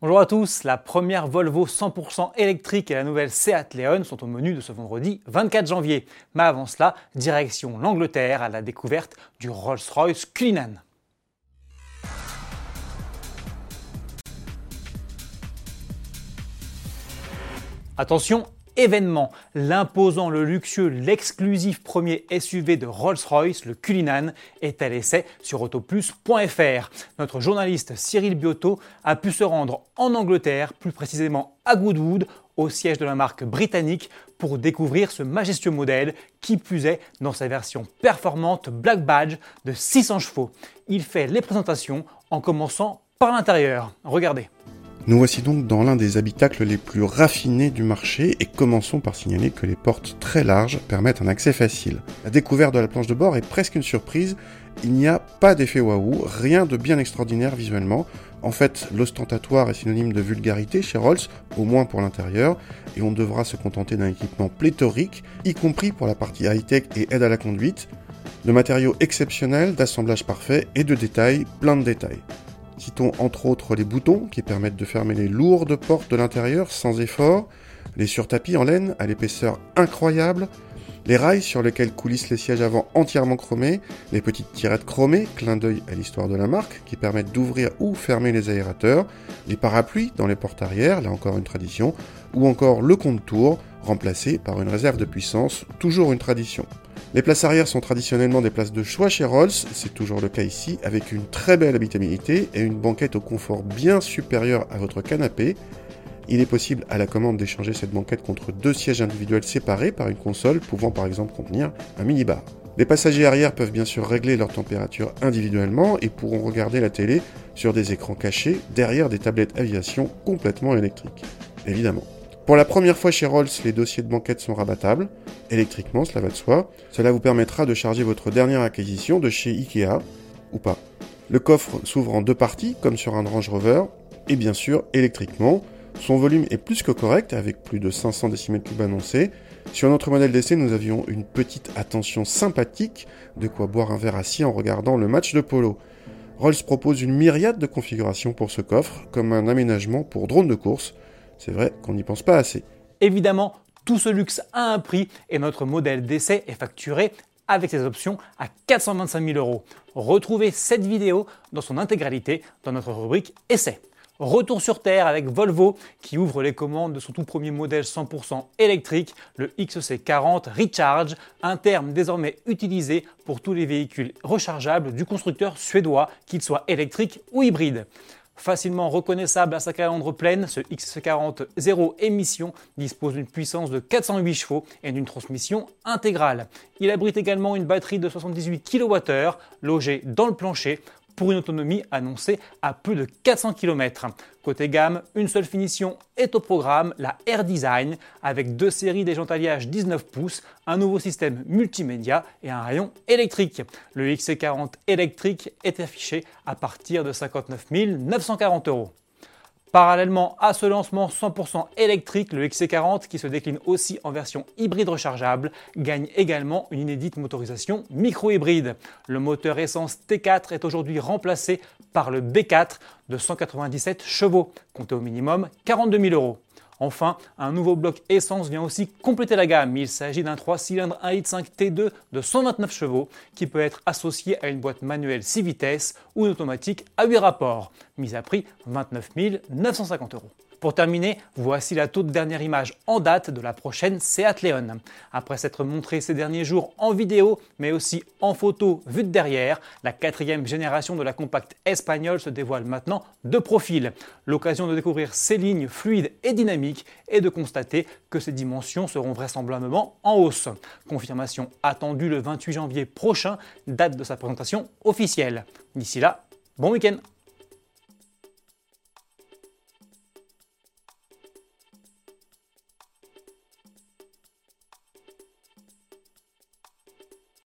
Bonjour à tous, la première Volvo 100% électrique et la nouvelle Seat Leon sont au menu de ce vendredi 24 janvier. Mais avant cela, direction l'Angleterre à la découverte du Rolls-Royce Cullinan. Attention, l'imposant, le luxueux, l'exclusif premier SUV de Rolls-Royce, le Cullinan, est à l'essai sur autoplus.fr. Notre journaliste Cyril Biotto a pu se rendre en Angleterre, plus précisément à Goodwood, au siège de la marque britannique, pour découvrir ce majestueux modèle, qui plus est dans sa version performante Black Badge de 600 chevaux. Il fait les présentations en commençant par l'intérieur. Regardez. Nous voici donc dans l'un des habitacles les plus raffinés du marché et commençons par signaler que les portes très larges permettent un accès facile. La découverte de la planche de bord est presque une surprise, il n'y a pas d'effet waouh, rien de bien extraordinaire visuellement. En fait, l'ostentatoire est synonyme de vulgarité chez Rolls, au moins pour l'intérieur, et on devra se contenter d'un équipement pléthorique, y compris pour la partie high-tech et aide à la conduite, de matériaux exceptionnels, d'assemblage parfait et de détails, plein de détails. Citons entre autres les boutons qui permettent de fermer les lourdes portes de l'intérieur sans effort, les surtapis en laine à l'épaisseur incroyable, les rails sur lesquels coulissent les sièges avant entièrement chromés, les petites tirettes chromées, clin d'œil à l'histoire de la marque, qui permettent d'ouvrir ou fermer les aérateurs, les parapluies dans les portes arrière, là encore une tradition, ou encore le compte-tour, remplacé par une réserve de puissance, toujours une tradition. Les places arrière sont traditionnellement des places de choix chez Rolls, c'est toujours le cas ici, avec une très belle habitabilité et une banquette au confort bien supérieur à votre canapé. Il est possible à la commande d'échanger cette banquette contre deux sièges individuels séparés par une console pouvant par exemple contenir un minibar. Les passagers arrière peuvent bien sûr régler leur température individuellement et pourront regarder la télé sur des écrans cachés derrière des tablettes aviation complètement électriques. Évidemment. Pour la première fois chez Rolls, les dossiers de banquette sont rabattables, électriquement, cela va de soi. Cela vous permettra de charger votre dernière acquisition de chez Ikea, ou pas. Le coffre s'ouvre en deux parties, comme sur un Range Rover, et bien sûr, électriquement. Son volume est plus que correct, avec plus de 500 décimètres annoncés. Sur notre modèle d'essai, nous avions une petite attention sympathique, de quoi boire un verre assis en regardant le match de polo. Rolls propose une myriade de configurations pour ce coffre, comme un aménagement pour drone de course, c'est vrai qu'on n'y pense pas assez. Évidemment, tout ce luxe a un prix et notre modèle d'essai est facturé avec ses options à 425 000 euros. Retrouvez cette vidéo dans son intégralité dans notre rubrique Essai. Retour sur Terre avec Volvo qui ouvre les commandes de son tout premier modèle 100% électrique, le XC40 Recharge, un terme désormais utilisé pour tous les véhicules rechargeables du constructeur suédois, qu'ils soient électriques ou hybrides. Facilement reconnaissable à sa calandre pleine, ce X40 zéro émission dispose d'une puissance de 408 chevaux et d'une transmission intégrale. Il abrite également une batterie de 78 kWh logée dans le plancher pour une autonomie annoncée à plus de 400 km. Côté gamme, une seule finition est au programme, la Air Design, avec deux séries d'éjantaliage 19 pouces, un nouveau système multimédia et un rayon électrique. Le XC40 électrique est affiché à partir de 59 940 euros. Parallèlement à ce lancement 100% électrique, le XC40, qui se décline aussi en version hybride rechargeable, gagne également une inédite motorisation micro-hybride. Le moteur essence T4 est aujourd'hui remplacé par le B4 de 197 chevaux, compté au minimum 42 000 euros. Enfin, un nouveau bloc essence vient aussi compléter la gamme. Il s'agit d'un 3 cylindres 1.5 T2 de 129 chevaux qui peut être associé à une boîte manuelle 6 vitesses ou une automatique à 8 rapports. Mise à prix 29 950 euros. Pour terminer, voici la toute dernière image en date de la prochaine Seat Leon. Après s'être montrée ces derniers jours en vidéo, mais aussi en photo vue de derrière, la quatrième génération de la compacte espagnole se dévoile maintenant de profil. L'occasion de découvrir ses lignes fluides et dynamiques et de constater que ses dimensions seront vraisemblablement en hausse. Confirmation attendue le 28 janvier prochain, date de sa présentation officielle. D'ici là, bon week-end